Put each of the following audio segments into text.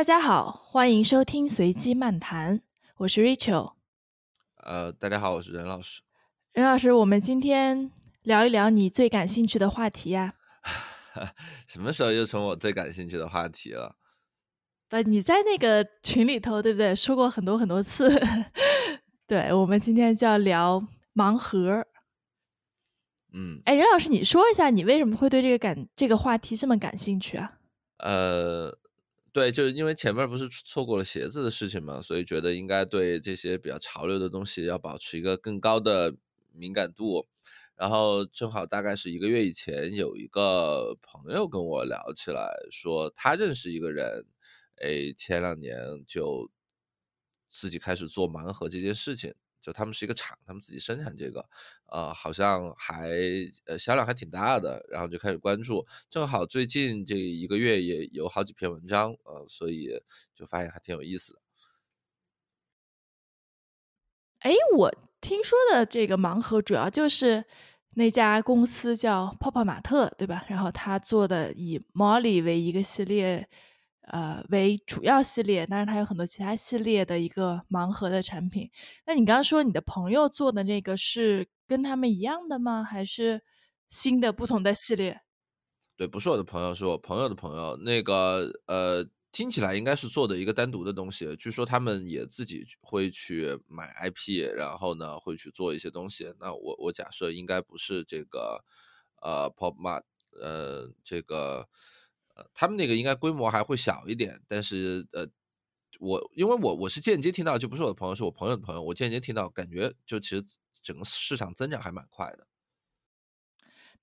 大家好，欢迎收听随机漫谈，我是 Rachel。呃，大家好，我是任老师。任老师，我们今天聊一聊你最感兴趣的话题呀。什么时候又成我最感兴趣的话题了？呃，你在那个群里头，对不对？说过很多很多次。对，我们今天就要聊盲盒。嗯，哎，任老师，你说一下，你为什么会对这个感这个话题这么感兴趣啊？呃，对，就是因为前面不是错过了鞋子的事情嘛，所以觉得应该对这些比较潮流的东西要保持一个更高的敏感度。然后正好大概是一个月以前，有一个朋友跟我聊起来，说他认识一个人，哎，前两年就自己开始做盲盒这件事情。就他们是一个厂，他们自己生产这个，呃，好像还呃销量还挺大的，然后就开始关注。正好最近这一个月也有好几篇文章，呃，所以就发现还挺有意思的。哎，我听说的这个盲盒主要就是那家公司叫泡泡玛特，对吧？然后他做的以 Molly 为一个系列。呃，为主要系列，但是它有很多其他系列的一个盲盒的产品。那你刚刚说你的朋友做的那个是跟他们一样的吗？还是新的不同的系列？对，不是我的朋友，是我朋友的朋友。那个呃，听起来应该是做的一个单独的东西。据说他们也自己会去买 IP，然后呢会去做一些东西。那我我假设应该不是这个呃 Pop Mart，呃这个。他们那个应该规模还会小一点，但是呃，我因为我我是间接听到，就不是我的朋友，是我朋友的朋友，我间接听到，感觉就其实整个市场增长还蛮快的。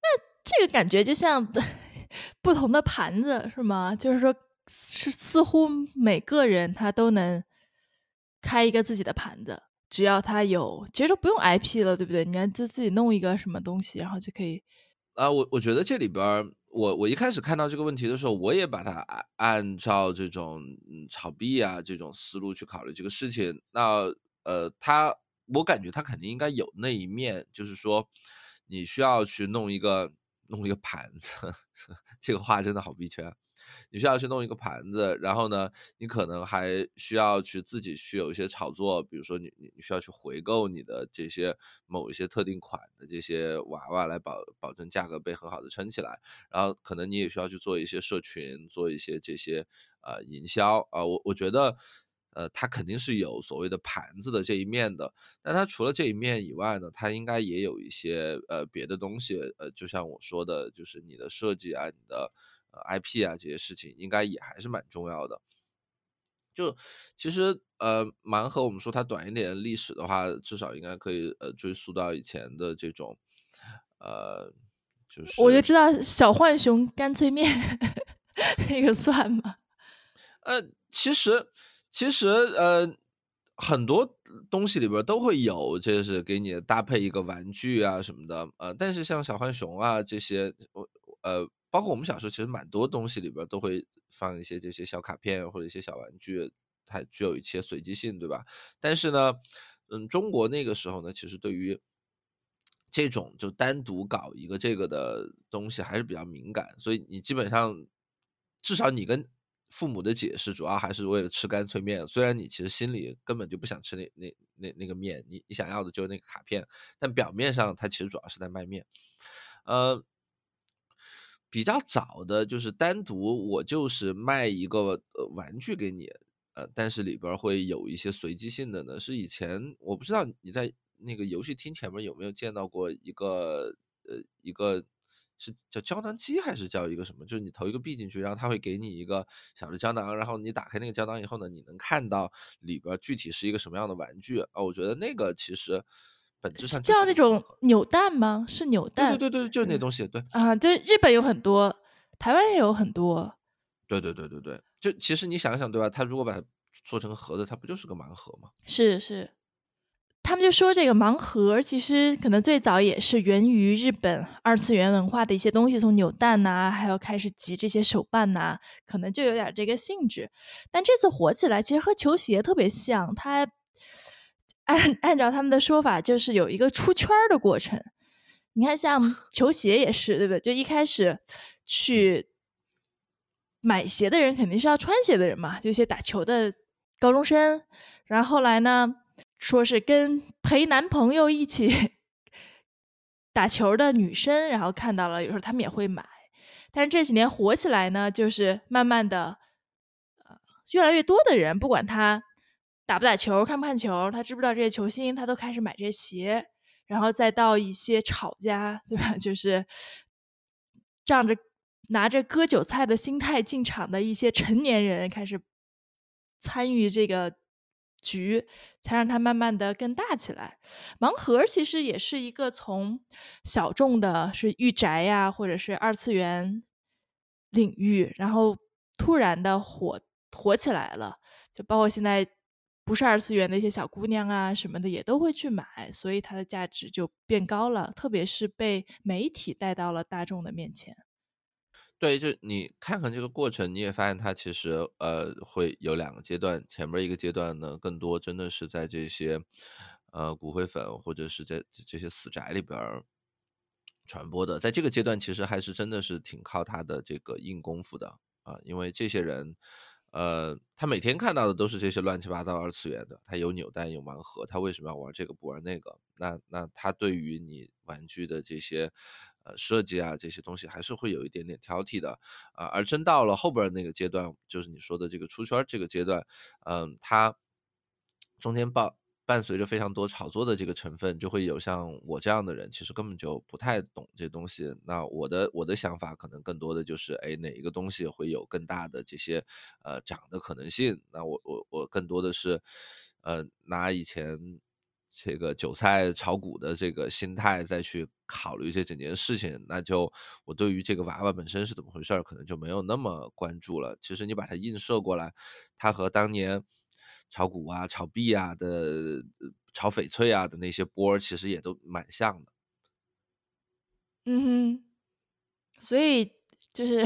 那这个感觉就像 不同的盘子是吗？就是说，是似乎每个人他都能开一个自己的盘子，只要他有，其实都不用 IP 了，对不对？你看，就自己弄一个什么东西，然后就可以。啊，我我觉得这里边。我我一开始看到这个问题的时候，我也把它按照这种炒币啊这种思路去考虑这个事情。那呃，他我感觉他肯定应该有那一面，就是说你需要去弄一个弄一个盘子，这个话真的好逼圈。你需要去弄一个盘子，然后呢，你可能还需要去自己去有一些炒作，比如说你你需要去回购你的这些某一些特定款的这些娃娃来保保证价格被很好的撑起来，然后可能你也需要去做一些社群，做一些这些呃营销啊，我我觉得呃它肯定是有所谓的盘子的这一面的，但它除了这一面以外呢，它应该也有一些呃别的东西，呃就像我说的，就是你的设计啊，你的。IP 啊，这些事情应该也还是蛮重要的。就其实，呃，盲盒我们说它短一点历史的话，至少应该可以呃追溯到以前的这种，呃，就是我就知道小浣熊干脆面 那个算吗？呃，其实其实呃很多东西里边都会有，就是给你搭配一个玩具啊什么的，呃，但是像小浣熊啊这些，我呃。包括我们小时候，其实蛮多东西里边都会放一些这些小卡片或者一些小玩具，它具有一些随机性，对吧？但是呢，嗯，中国那个时候呢，其实对于这种就单独搞一个这个的东西还是比较敏感，所以你基本上至少你跟父母的解释，主要还是为了吃干脆面。虽然你其实心里根本就不想吃那那那那个面，你你想要的就是那个卡片，但表面上它其实主要是在卖面，呃。比较早的就是单独我就是卖一个呃玩具给你，呃，但是里边会有一些随机性的呢。是以前我不知道你在那个游戏厅前面有没有见到过一个呃一个是叫胶囊机还是叫一个什么？就是你投一个币进去，然后他会给你一个小的胶囊，然后你打开那个胶囊以后呢，你能看到里边具体是一个什么样的玩具啊？我觉得那个其实。本质上叫那种扭蛋吗？是扭蛋？对对对对，就是那东西。对啊，就日本有很多，台湾也有很多。对对对对对，就其实你想想，对吧？他如果把它做成盒子，它不就是个盲盒吗？是是，他们就说这个盲盒其实可能最早也是源于日本二次元文化的一些东西，从扭蛋呐，还有开始集这些手办呐，可能就有点这个性质。但这次火起来，其实和球鞋特别像，它。按按照他们的说法，就是有一个出圈的过程。你看，像 球鞋也是，对不对？就一开始去买鞋的人肯定是要穿鞋的人嘛，就一些打球的高中生。然后后来呢，说是跟陪男朋友一起 打球的女生，然后看到了，有时候他们也会买。但是这几年火起来呢，就是慢慢的，呃，越来越多的人，不管他打不打球、看不看球，他知不知道这些球星，他都开始买这些鞋。然后再到一些炒家，对吧？就是仗着拿着割韭菜的心态进场的一些成年人开始参与这个局，才让它慢慢的更大起来。盲盒其实也是一个从小众的，是御宅呀，或者是二次元领域，然后突然的火火起来了，就包括现在。不是二次元的一些小姑娘啊什么的也都会去买，所以它的价值就变高了。特别是被媒体带到了大众的面前。对，就你看看这个过程，你也发现它其实呃会有两个阶段。前面一个阶段呢，更多真的是在这些呃骨灰粉或者是在这些死宅里边传播的。在这个阶段，其实还是真的是挺靠他的这个硬功夫的啊，因为这些人。呃，他每天看到的都是这些乱七八糟二次元的，他有扭蛋有盲盒，他为什么要玩这个不玩那个？那那他对于你玩具的这些呃设计啊这些东西还是会有一点点挑剔的啊。而真到了后边那个阶段，就是你说的这个出圈这个阶段，嗯，他中间爆。伴随着非常多炒作的这个成分，就会有像我这样的人，其实根本就不太懂这东西。那我的我的想法可能更多的就是，哎，哪一个东西会有更大的这些呃涨的可能性？那我我我更多的是，呃，拿以前这个韭菜炒股的这个心态再去考虑这整件事情。那就我对于这个娃娃本身是怎么回事，可能就没有那么关注了。其实你把它映射过来，它和当年。炒股啊、炒币啊的、炒翡翠啊的那些波，其实也都蛮像的。嗯哼，所以就是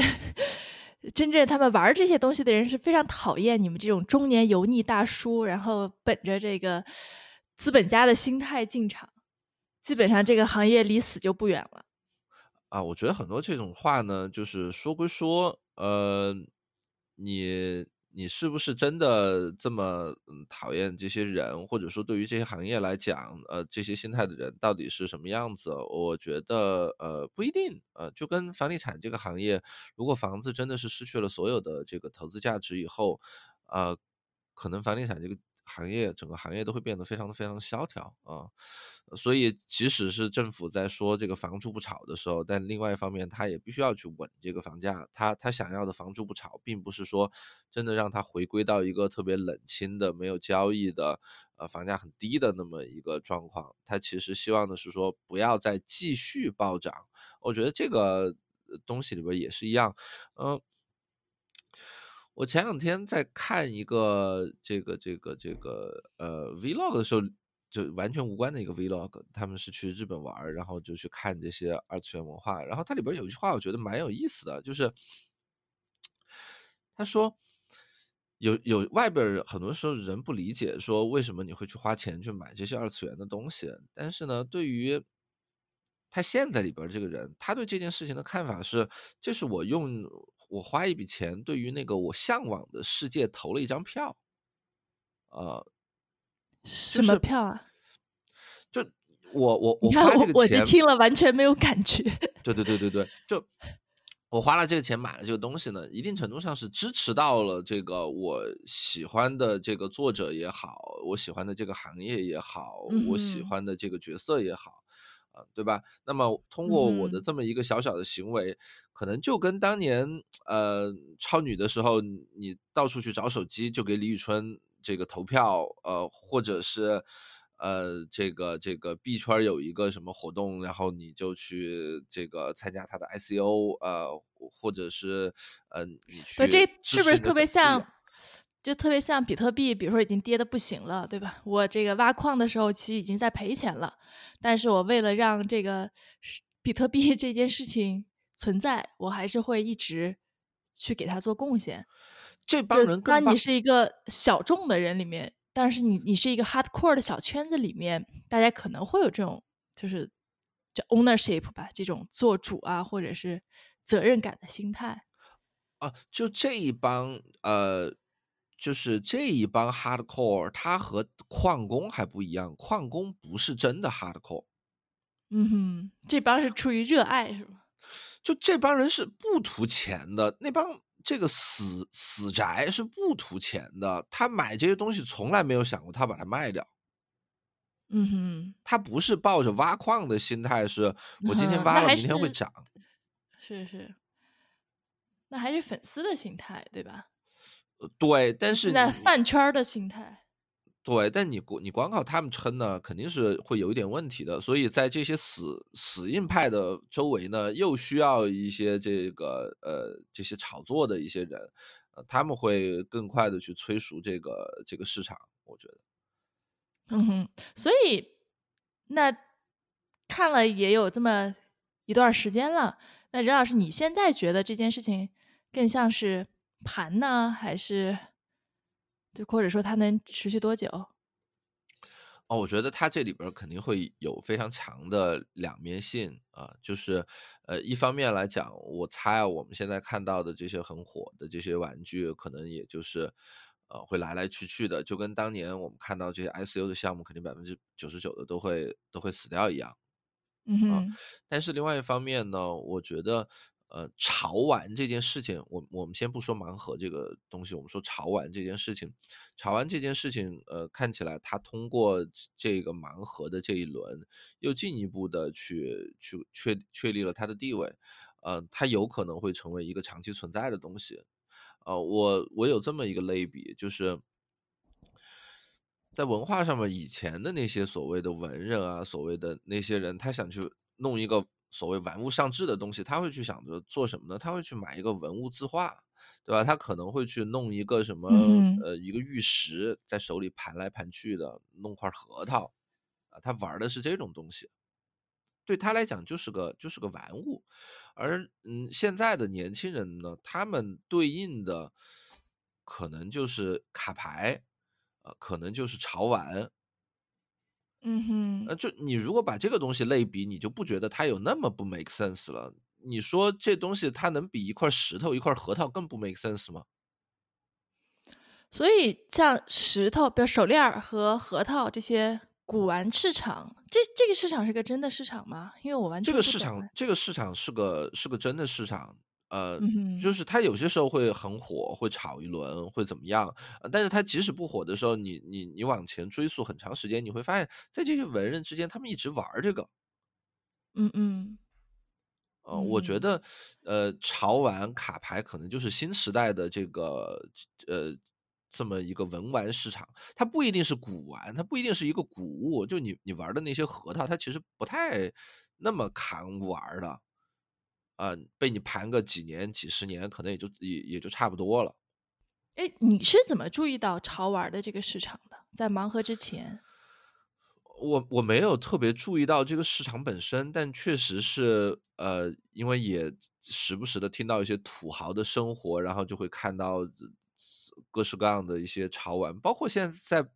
真正他们玩这些东西的人是非常讨厌你们这种中年油腻大叔，然后本着这个资本家的心态进场，基本上这个行业离死就不远了。啊，我觉得很多这种话呢，就是说归说，呃，你。你是不是真的这么讨厌这些人，或者说对于这些行业来讲，呃，这些心态的人到底是什么样子？我觉得，呃，不一定。呃，就跟房地产这个行业，如果房子真的是失去了所有的这个投资价值以后，呃，可能房地产这个。行业整个行业都会变得非常的非常萧条啊，所以即使是政府在说这个房住不炒的时候，但另外一方面，他也必须要去稳这个房价。他他想要的房住不炒，并不是说真的让它回归到一个特别冷清的、没有交易的、呃房价很低的那么一个状况。他其实希望的是说，不要再继续暴涨。我觉得这个东西里边也是一样，嗯。我前两天在看一个这个这个这个呃 vlog 的时候，就完全无关的一个 vlog，他们是去日本玩，然后就去看这些二次元文化。然后它里边有一句话，我觉得蛮有意思的，就是他说有有外边很多时候人不理解，说为什么你会去花钱去买这些二次元的东西，但是呢，对于他现在里边这个人，他对这件事情的看法是，这是我用。我花一笔钱，对于那个我向往的世界投了一张票，呃，什么票啊？就我我我花这个钱，我听了完全没有感觉。对对对对对，就我花了这个钱买了这个东西呢，一定程度上是支持到了这个我喜欢的这个作者也好，我喜欢的这个行业也好，我喜欢的这个角色也好。啊，对吧？那么通过我的这么一个小小的行为，可能就跟当年呃超女的时候，你到处去找手机，就给李宇春这个投票，呃，或者是呃这个这个币圈有一个什么活动，然后你就去这个参加他的 ICO，呃，或者是呃你去，这是不是特别像？就特别像比特币，比如说已经跌的不行了，对吧？我这个挖矿的时候其实已经在赔钱了，但是我为了让这个比特币 这件事情存在，我还是会一直去给他做贡献。这帮人，当你是一个小众的人里面，但是你你是一个 hardcore 的小圈子里面，大家可能会有这种就是叫 ownership 吧，这种做主啊，或者是责任感的心态。啊，就这一帮呃，就是这一帮 hardcore，他和矿工还不一样，矿工不是真的 hardcore。嗯哼，这帮是出于热爱是吗？就这帮人是不图钱的，那帮这个死死宅是不图钱的，他买这些东西从来没有想过他把它卖掉。嗯哼，他不是抱着挖矿的心态，是 我今天挖了，明天会涨。是是，那还是粉丝的心态，对吧？呃，对，但是在饭圈的心态。对，但你你光靠他们撑呢，肯定是会有一点问题的。所以在这些死死硬派的周围呢，又需要一些这个呃这些炒作的一些人，呃，他们会更快的去催熟这个这个市场，我觉得。嗯哼，所以那看了也有这么一段时间了。那任老师，你现在觉得这件事情更像是盘呢，还是？就或者说它能持续多久？哦，我觉得它这里边肯定会有非常强的两面性啊，就是呃，一方面来讲，我猜啊，我们现在看到的这些很火的这些玩具，可能也就是呃会来来去去的，就跟当年我们看到这些 ICU 的项目，肯定百分之九十九的都会都会死掉一样。嗯哼。但是另外一方面呢，我觉得。呃，潮玩这件事情，我我们先不说盲盒这个东西，我们说潮玩这件事情，潮玩这件事情，呃，看起来它通过这个盲盒的这一轮，又进一步的去去确确立了它的地位，呃，它有可能会成为一个长期存在的东西，呃，我我有这么一个类比，就是在文化上面，以前的那些所谓的文人啊，所谓的那些人，他想去弄一个。所谓玩物丧志的东西，他会去想着做什么呢？他会去买一个文物字画，对吧？他可能会去弄一个什么呃一个玉石，在手里盘来盘去的，弄块核桃啊，他玩的是这种东西，对他来讲就是个就是个玩物。而嗯，现在的年轻人呢，他们对应的可能就是卡牌，呃，可能就是潮玩。嗯哼，呃，就你如果把这个东西类比，你就不觉得它有那么不 make sense 了。你说这东西它能比一块石头、一块核桃更不 make sense 吗？所以像石头，比如手链和核桃这些古玩市场，这这个市场是个真的市场吗？因为我完全这个市场，这个市场是个是个真的市场。呃，就是它有些时候会很火，会炒一轮，会怎么样？但是它即使不火的时候，你你你往前追溯很长时间，你会发现在这些文人之间，他们一直玩这个。嗯嗯。呃，我觉得，呃，潮玩卡牌可能就是新时代的这个呃这么一个文玩市场，它不一定是古玩，它不一定是一个古物。就你你玩的那些核桃，它其实不太那么扛玩的。啊，被你盘个几年、几十年，可能也就也也就差不多了。哎，你是怎么注意到潮玩的这个市场的？在盲盒之前，我我没有特别注意到这个市场本身，但确实是呃，因为也时不时的听到一些土豪的生活，然后就会看到各式各样的一些潮玩，包括现在在。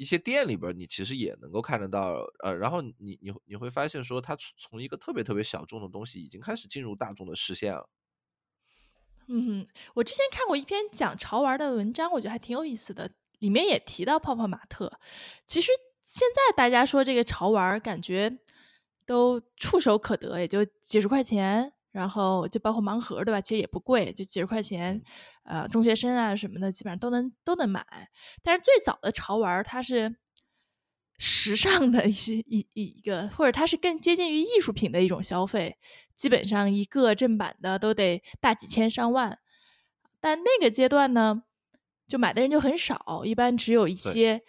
一些店里边，你其实也能够看得到，呃，然后你你你会发现说，它从一个特别特别小众的东西，已经开始进入大众的视线了。嗯，我之前看过一篇讲潮玩的文章，我觉得还挺有意思的，里面也提到泡泡玛特。其实现在大家说这个潮玩，感觉都触手可得，也就几十块钱。然后就包括盲盒，对吧？其实也不贵，就几十块钱，呃，中学生啊什么的，基本上都能都能买。但是最早的潮玩，它是时尚的一些一一一个，或者它是更接近于艺术品的一种消费，基本上一个正版的都得大几千上万。但那个阶段呢，就买的人就很少，一般只有一些，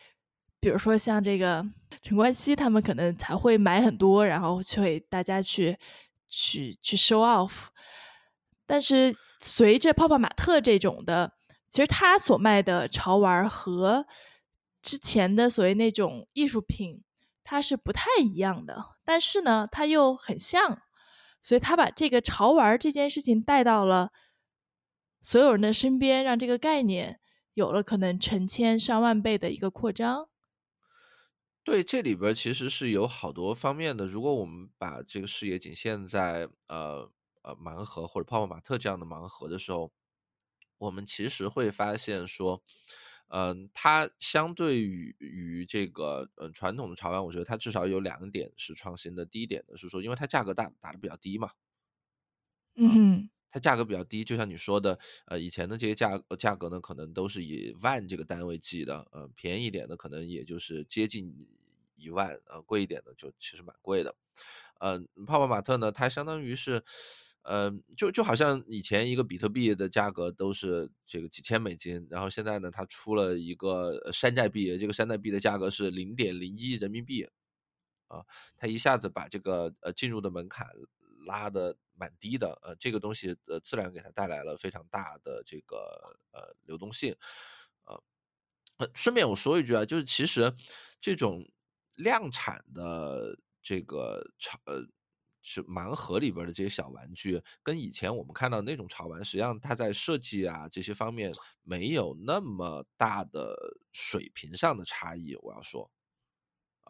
比如说像这个陈冠希他们可能才会买很多，然后去大家去。去去 show off，但是随着泡泡玛特这种的，其实他所卖的潮玩和之前的所谓那种艺术品，它是不太一样的。但是呢，它又很像，所以他把这个潮玩这件事情带到了所有人的身边，让这个概念有了可能成千上万倍的一个扩张。对，这里边其实是有好多方面的。如果我们把这个视野仅限在呃呃盲盒或者泡泡玛特这样的盲盒的时候，我们其实会发现说，嗯，它相对于于这个呃传统的潮玩，我觉得它至少有两点是创新的。第一点呢是说，因为它价格打打的比较低嘛，嗯哼，它价格比较低，就像你说的，呃，以前的这些价价格呢，可能都是以万这个单位计的，呃，便宜一点的可能也就是接近一万，呃，贵一点的就其实蛮贵的。呃，泡泡玛特呢，它相当于是，呃，就就好像以前一个比特币的价格都是这个几千美金，然后现在呢，它出了一个山寨币，这个山寨币的价格是零点零一人民币，啊，它一下子把这个呃进入的门槛拉的蛮低的，呃，这个东西呃自然给它带来了非常大的这个呃流动性，呃，顺便我说一句啊，就是其实这种量产的这个潮呃是盲盒里边的这些小玩具，跟以前我们看到那种潮玩，实际上它在设计啊这些方面没有那么大的水平上的差异，我要说。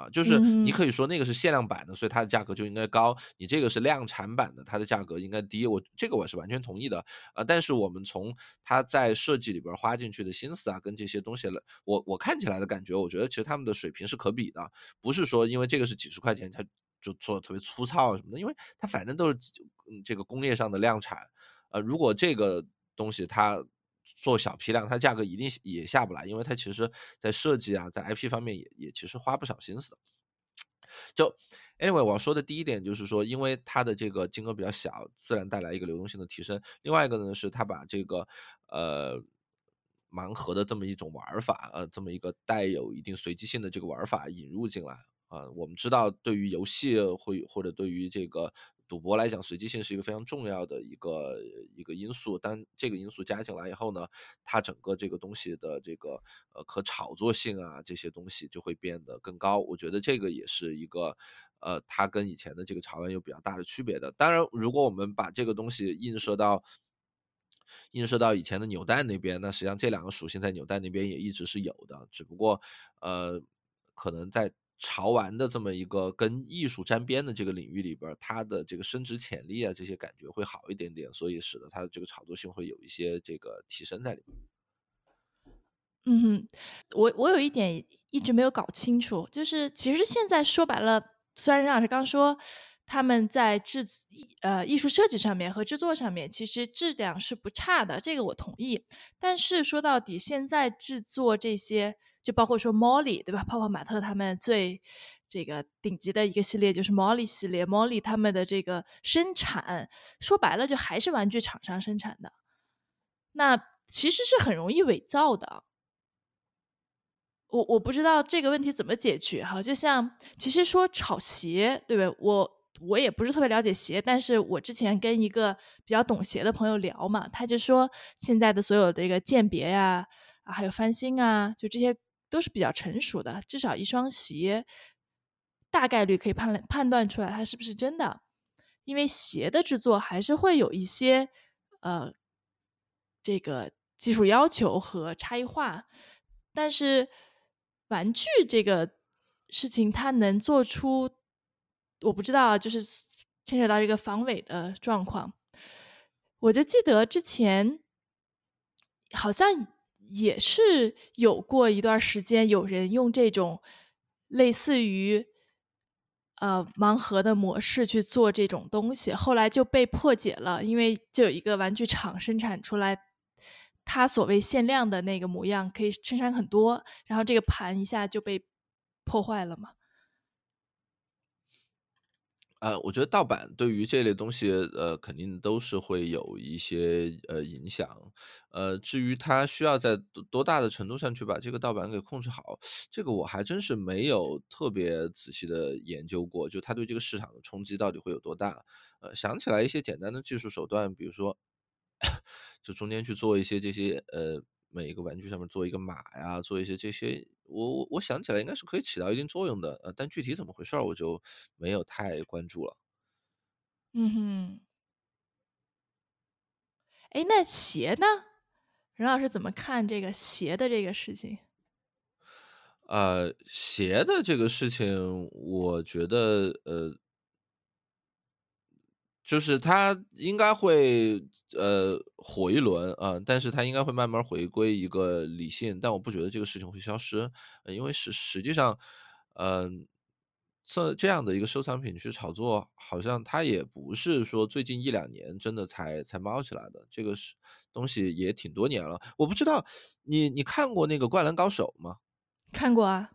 啊，就是你可以说那个是限量版的，所以它的价格就应该高。你这个是量产版的，它的价格应该低。我这个我是完全同意的啊。但是我们从它在设计里边花进去的心思啊，跟这些东西了，我我看起来的感觉，我觉得其实他们的水平是可比的，不是说因为这个是几十块钱，它就做的特别粗糙什么的，因为它反正都是这个工业上的量产。呃，如果这个东西它。做小批量，它价格一定也下不来，因为它其实在设计啊，在 IP 方面也也其实花不少心思的。就 anyway，我要说的第一点就是说，因为它的这个金额比较小，自然带来一个流动性的提升。另外一个呢，是它把这个呃盲盒的这么一种玩法，呃，这么一个带有一定随机性的这个玩法引入进来啊。我们知道，对于游戏会或者对于这个。赌博来讲，随机性是一个非常重要的一个一个因素。当这个因素加进来以后呢，它整个这个东西的这个呃可炒作性啊，这些东西就会变得更高。我觉得这个也是一个呃，它跟以前的这个潮玩有比较大的区别的。当然，如果我们把这个东西映射到映射到以前的扭蛋那边，那实际上这两个属性在扭蛋那边也一直是有的，只不过呃，可能在。潮玩的这么一个跟艺术沾边的这个领域里边，它的这个升值潜力啊，这些感觉会好一点点，所以使得它的这个炒作性会有一些这个提升在里面。嗯哼，我我有一点一直没有搞清楚，就是其实现在说白了，虽然任老师刚说他们在制呃艺术设计上面和制作上面其实质量是不差的，这个我同意。但是说到底，现在制作这些。就包括说 Molly 对吧？泡泡玛特他们最这个顶级的一个系列就是 Molly 系列，Molly 他们的这个生产说白了就还是玩具厂商生产的，那其实是很容易伪造的。我我不知道这个问题怎么解决哈。就像其实说炒鞋，对吧？我我也不是特别了解鞋，但是我之前跟一个比较懂鞋的朋友聊嘛，他就说现在的所有的这个鉴别呀啊，还有翻新啊，就这些。都是比较成熟的，至少一双鞋大概率可以判判断出来它是不是真的，因为鞋的制作还是会有一些呃这个技术要求和差异化，但是玩具这个事情它能做出，我不知道，就是牵扯到这个防伪的状况，我就记得之前好像。也是有过一段时间，有人用这种类似于呃盲盒的模式去做这种东西，后来就被破解了，因为就有一个玩具厂生产出来，它所谓限量的那个模样可以生产很多，然后这个盘一下就被破坏了嘛。呃，我觉得盗版对于这类东西，呃，肯定都是会有一些呃影响。呃，至于它需要在多大的程度上去把这个盗版给控制好，这个我还真是没有特别仔细的研究过。就它对这个市场的冲击到底会有多大？呃，想起来一些简单的技术手段，比如说，就中间去做一些这些呃。每一个玩具上面做一个码呀，做一些这些，我我我想起来应该是可以起到一定作用的，呃，但具体怎么回事儿我就没有太关注了。嗯哼，哎，那鞋呢？任老师怎么看这个鞋的这个事情？呃，鞋的这个事情，我觉得呃。就是它应该会呃火一轮啊、但是它应该会慢慢回归一个理性，但我不觉得这个事情会消失，呃因为实实际上，嗯、这这样的一个收藏品去炒作，好像它也不是说最近一两年真的才才冒起来的，这个是东西也挺多年了。我不知道你你看过那个《灌篮高手》吗？看过啊，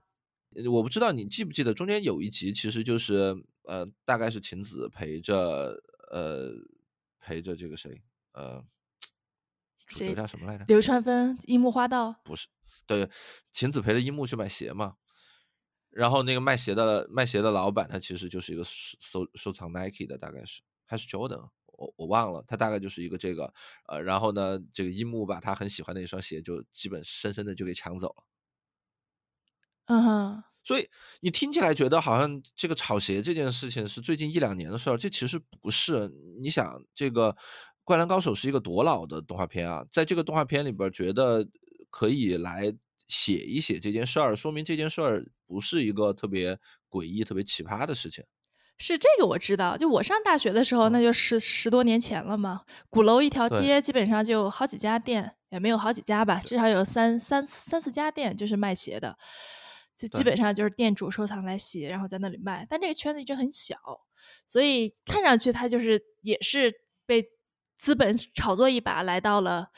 呃我不知道你记不记得中间有一集，其实就是呃，大概是晴子陪着呃陪着这个谁呃，主角谁叫什么来着？流川枫、樱木花道，不是，对，晴子陪着樱木去买鞋嘛。然后那个卖鞋的卖鞋的老板，他其实就是一个收收收藏 Nike 的，大概是还是 Jordan，我我忘了，他大概就是一个这个呃，然后呢，这个樱木把他很喜欢的一双鞋就基本深深的就给抢走了。嗯哼，所以你听起来觉得好像这个炒鞋这件事情是最近一两年的事儿，这其实不是。你想，这个《灌篮高手》是一个多老的动画片啊，在这个动画片里边，觉得可以来写一写这件事儿，说明这件事儿不是一个特别诡异、特别奇葩的事情。是这个我知道。就我上大学的时候，那就十十多年前了嘛。鼓楼一条街基本上就好几家店，也没有好几家吧，至少有三三三四家店就是卖鞋的。就基本上就是店主收藏来洗，然后在那里卖。但这个圈子一直很小，所以看上去它就是也是被资本炒作一把，来到了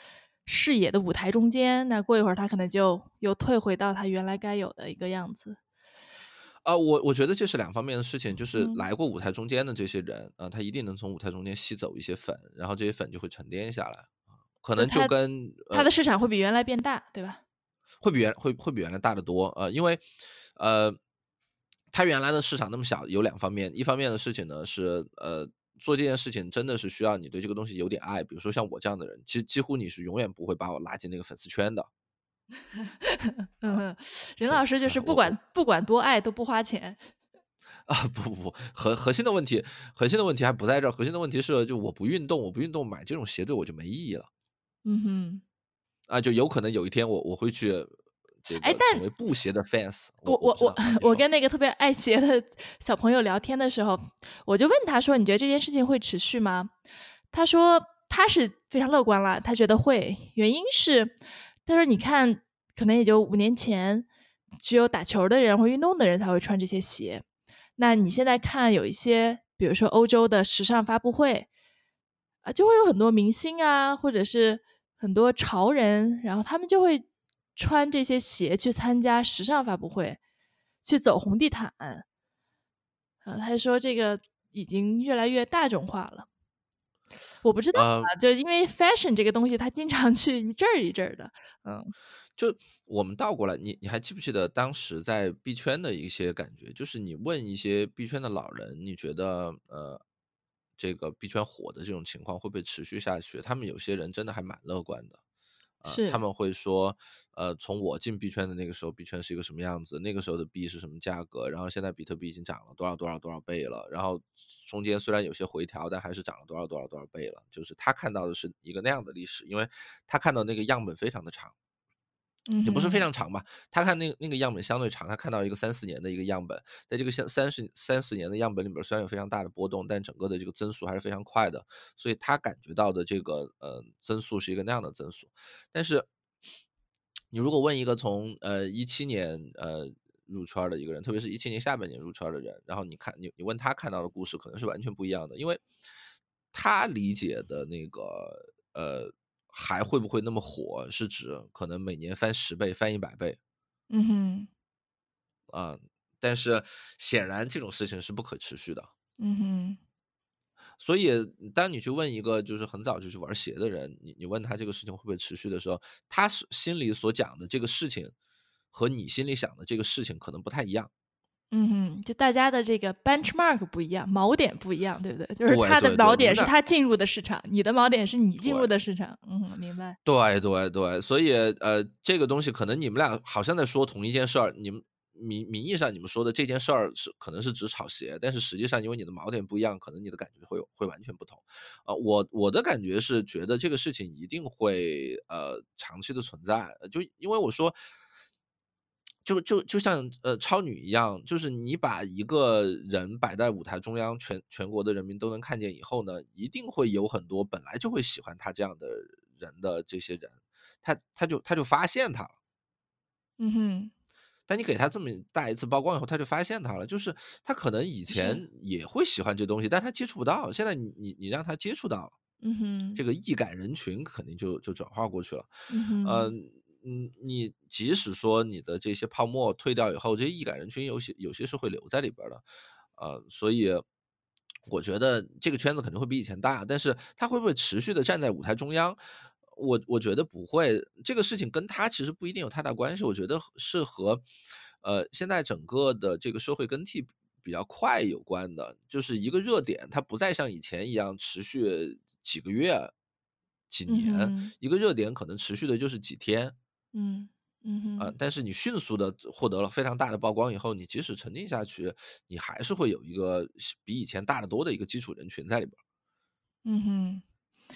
视野的舞台中间。那过一会儿，它可能就又退回到它原来该有的一个样子。啊、我我觉得这是两方面的事情，就是嗯来过舞台中间的这些人啊、他一定能从舞台中间吸走一些粉，然后这些粉就会沉淀下来，啊可能就跟它呃的市场会比原来变大，对吧？会比原会会比原来大得多，呃，因为，呃，它原来的市场那么小，有两方面，一方面的事情呢是，呃，做这件事情真的是需要你对这个东西有点爱，比如说像我这样的人，其实几乎你是永远不会把我拉进那个粉丝圈的，任老师就是是不我管不管多爱都不花钱。啊，不不不，核核心的问题，核心的问题还不在这儿，核心的问题是，就我不运动，我不运动，买这种鞋对我就没意义了。嗯哼，啊，就有可能有一天我我会去这个哎但成为布鞋的 fans，我我我我跟那个特别爱鞋的小朋友聊天的时候，我就问他说：“你觉得这件事情会持续吗？”他说他是非常乐观了，他觉得会，原因是他说你看，可能也就五年前，只有打球的人或运动的人才会穿这些鞋。那你现在看有一些，比如说欧洲的时尚发布会，啊，就会有很多明星啊，或者是很多潮人，然后他们就会穿这些鞋去参加时尚发布会，去走红地毯。啊，他说这个已经越来越大众化了。我不知道呃啊，就因为 fashion 这个东西，他经常去一阵儿一阵儿的，嗯就我们倒过来，你你还记不记得当时在币圈的一些感觉？就是你问一些币圈的老人，你觉得呃，这个币圈火的这种情况会不会持续下去？他们有些人真的还蛮乐观的，呃，是他们会说，呃，从我进币圈的那个时候，币圈是一个什么样子，那个时候的币是什么价格，然后现在比特币已经涨了多少多少多少倍了，然后中间虽然有些回调，但还是涨了多少多少多少倍了。就是他看到的是一个那样的历史，因为他看到那个样本非常的长。嗯也不是非常长吧，他看那个那个样本相对长，他看到一个三四年的一个样本，在这个三三十三四年的样本里边，虽然有非常大的波动，但整个的这个增速还是非常快的，所以他感觉到的这个呃增速是一个那样的增速。但是你如果问一个从呃一七年呃入圈的一个人，特别是一七年下半年入圈的人，然后你看你你问他看到的故事，可能是完全不一样的，因为他理解的那个呃还会不会那么火，是指可能每年翻十倍、翻一百倍嗯哼啊、但是显然这种事情是不可持续的。嗯哼所以，当你去问一个就是很早就去玩鞋的人，你你问他这个事情会不会持续的时候，他是心里所讲的这个事情，和你心里想的这个事情可能不太一样。嗯哼，就大家的这个 benchmark 不一样，锚点不一样，对不对？就是他的锚点是他进入的市场，你的锚点是你进入的市场。嗯，明白。对对对，所以呃，这个东西可能你们俩好像在说同一件事儿，你们名名义上你们说的这件事儿是可能是指炒鞋，但是实际上因为你的锚点不一样，可能你的感觉会有会完全不同。呃，我我的感觉是觉得这个事情一定会呃长期的存在，呃就因为我说。就就就像呃超女一样，就是你把一个人摆在舞台中央，全全国的人民都能看见以后呢，一定会有很多本来就会喜欢他这样的人的这些人，他他就他就发现他了。嗯哼，但你给他这么大一次曝光以后，他就发现他了，就是他可能以前也会喜欢这东西，但他接触不到，现在你你你让他接触到了，嗯哼，这个易感人群肯定就就转化过去了。嗯哼，嗯嗯，你即使说你的这些泡沫退掉以后，这些易感人群有些有些是会留在里边的，呃，所以我觉得这个圈子肯定会比以前大，但是他会不会持续的站在舞台中央？我我觉得不会，这个事情跟他其实不一定有太大关系。我觉得是和，呃，现在整个的这个社会更替比较快有关的，就是一个热点，它不再像以前一样持续几个月、几年，一个热点可能持续的就是几天，嗯嗯啊，但是你迅速的获得了非常大的曝光以后，你即使沉浸下去，你还是会有一个比以前大得多的一个基础人群在里边。嗯哼，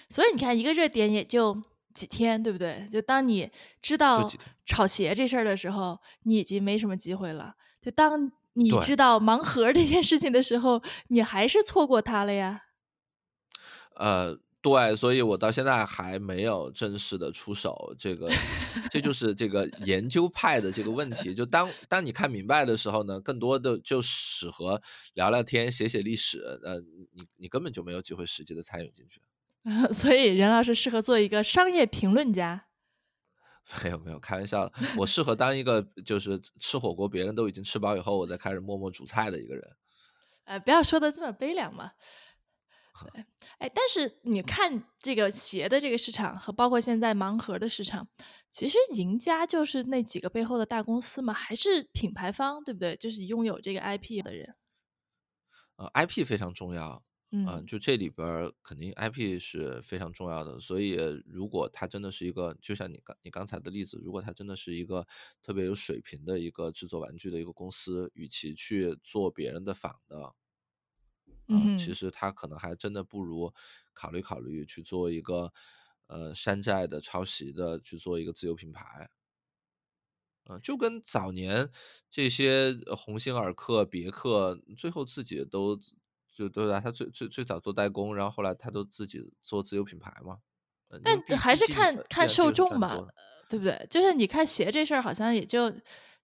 所以你看，一个热点也就。几天，对不对？就当你知道炒鞋这事儿的时候，你已经没什么机会了。就当你知道盲盒这件事情的时候，你还是错过它了呀。呃，对，所以我到现在还没有正式的出手。这个，这就是这个研究派的这个问题。就当当你看明白的时候呢，更多的就适合聊聊天、写写历史。呃，你你根本就没有机会实际的参与进去。所以任老师适合做一个商业评论家。没有没有，开玩笑，我适合当一个就是吃火锅，别人都已经吃饱以后，我再开始默默煮菜的一个人。呃，不要说的这么悲凉嘛。哎，但是你看这个鞋的这个市场和包括现在盲盒的市场，其实赢家就是那几个背后的大公司嘛，还是品牌方，对不对？就是拥有这个 IP 的人。呃，IP 非常重要。嗯，就这里边肯定 IP 是非常重要的，所以如果它真的是一个，就像你刚你刚才的例子，如果它真的是一个特别有水平的一个制作玩具的一个公司，与其去做别人的仿的，嗯，其实他可能还真的不如考虑考虑去做一个呃山寨的抄袭的，去做一个自有品牌。嗯，就跟早年这些鸿星尔克、别克，最后自己都。就对吧？他最最最早做代工，然后后来他都自己做自有品牌嘛。但还是看看受众吧，对不对？就是你看鞋这事儿，好像也就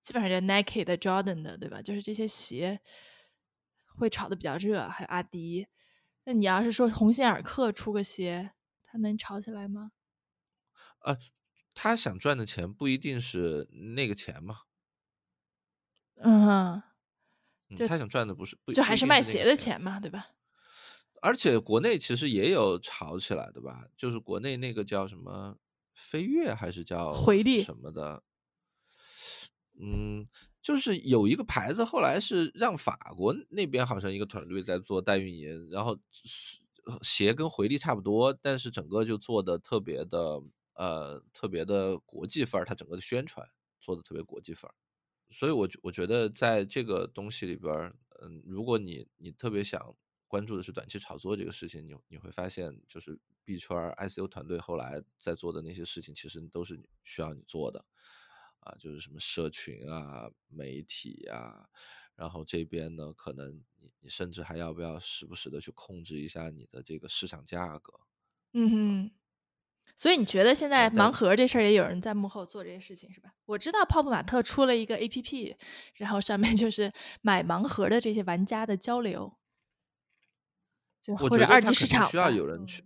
基本上就 Nike 的、Jordan 的，对吧？就是这些鞋会炒的比较热，还有阿迪。那你要是说鸿星尔克出个鞋，它能炒起来吗？呃，他想赚的钱不一定是那个钱嘛。嗯。他想赚的不是不，就还是卖鞋的钱嘛，对吧？而且国内其实也有炒起来的吧，就是国内那个叫什么飞跃还是叫回力什么的，嗯，就是有一个牌子后来是让法国那边好像一个团队在做代运营，然后鞋跟回力差不多，但是整个就做的特别的呃特别的国际范儿，它整个的宣传做的特别国际范儿。所以，我我觉得在这个东西里边，嗯，如果你你特别想关注的是短期炒作这个事情，你你会发现，就是币圈 ICO 团队后来在做的那些事情，其实都是需要你做的，啊，就是什么社群啊、媒体啊，然后这边呢，可能你你甚至还要不要时不时的去控制一下你的这个市场价格？嗯哼。所以你觉得现在盲盒这事儿也有人在幕后做这些事情是吧？我知道泡泡玛特出了一个 A P P，然后上面就是买盲盒的这些玩家的交流，就或者二级市场需要有人去，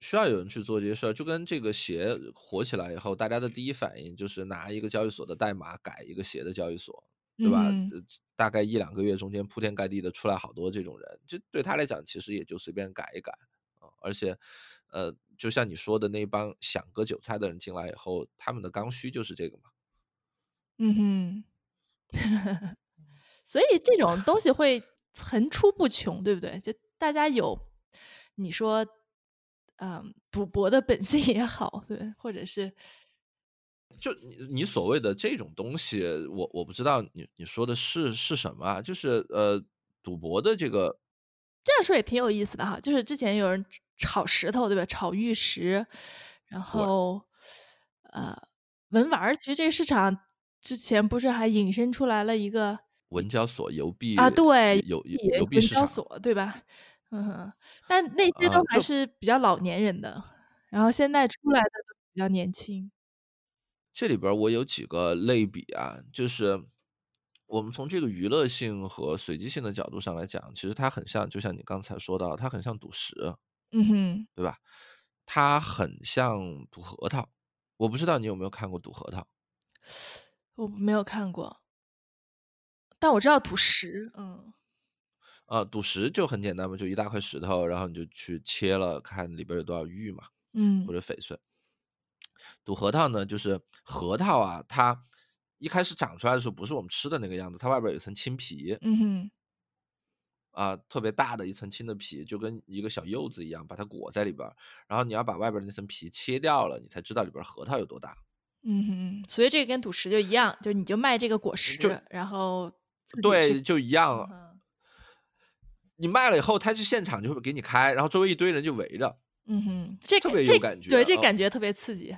需要有人去做这些事儿。就跟这个鞋火起来以后，大家的第一反应就是拿一个交易所的代码改一个鞋的交易所，对吧？大概一两个月中间铺天盖地的出来好多这种人，就对他来讲其实也就随便改一改啊，而且。呃，就像你说的那帮想割韭菜的人进来以后，他们的刚需就是这个嘛。嗯哼，所以这种东西会层出不穷，对不对？就大家有你说，嗯，赌博的本性也好，对，或者是，就你你所谓的这种东西，我我不知道你你说的是是什么啊？就是呃，赌博的这个，这样说也挺有意思的哈。就是之前有人。炒石头对吧？炒玉石，然后呃，文玩儿其实这个市场之前不是还引申出来了一个文交所邮币啊，对，邮也邮币市场，文交所，对吧？嗯哼，但那些都还是比较老年人的，然后现在出来的都比较年轻。这里边我有几个类比啊，就是我们从这个娱乐性和随机性的角度上来讲，其实它很像，就像你刚才说到，它很像赌石，嗯哼，对吧？它很像赌核桃。我不知道你有没有看过赌核桃？我没有看过，但我知道赌石，嗯啊，赌石就很简单嘛，就一大块石头，然后你就去切了，看里边有多少玉嘛，嗯或者翡翠。赌核桃呢，就是核桃啊，它一开始长出来的时候不是我们吃的那个样子，它外边有一层青皮嗯哼，啊，特别大的一层青的皮，就跟一个小柚子一样，把它裹在里边。然后你要把外边那层皮切掉了，你才知道里边核桃有多大。嗯哼，所以这个跟赌石就一样，就是你就卖这个果实，然后对，就一样。嗯哼你卖了以后，他去现场就会给你开，然后周围一堆人就围着，嗯哼，这特别有感觉对，这啊感觉特别刺激。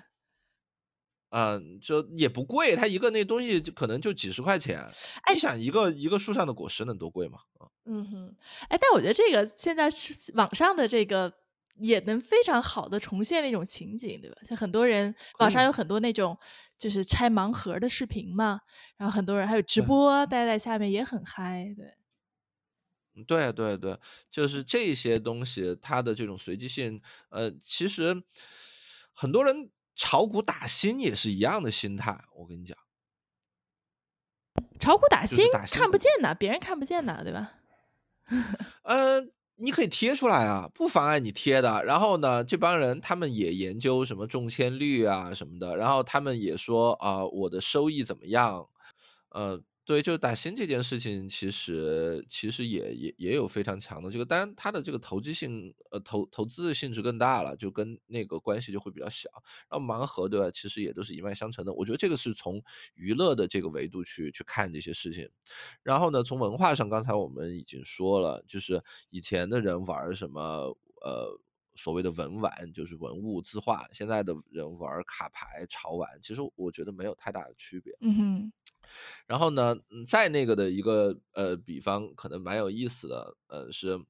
嗯，就也不贵，它一个那东西就可能就几十块钱。哎你想一个一个树上的果实能多贵吗？啊嗯哼，哎，但我觉得这个现在是网上的这个也能非常好的重现那种情景，对吧？像很多人网上有很多那种就是拆盲盒的视频嘛，然后很多人还有直播，大家在下面也很嗨，对，嗯对对对，就是这些东西，它的这种随机性，呃，其实很多人炒股打新也是一样的心态。我跟你讲，炒股打新看不见的，别人看不见的，对吧？呃，你可以贴出来啊，不妨碍你贴的。然后呢，这帮人他们也研究什么中签率啊什么的，然后他们也说啊、我的收益怎么样？呃，对，就打新这件事情，其实其实也也也有非常强的这个，当然它的这个投机性，呃，投投资的性质更大了，就跟那个关系就会比较小。然后盲盒对吧，其实也都是一脉相承的。我觉得这个是从娱乐的这个维度去去看这些事情。然后呢，从文化上，刚才我们已经说了，就是以前的人玩什么呃所谓的文玩，就是文物字画，现在的人玩卡牌、潮玩，其实我觉得没有太大的区别。嗯哼，然后呢，嗯再那个的一个呃比方，可能蛮有意思的，呃是，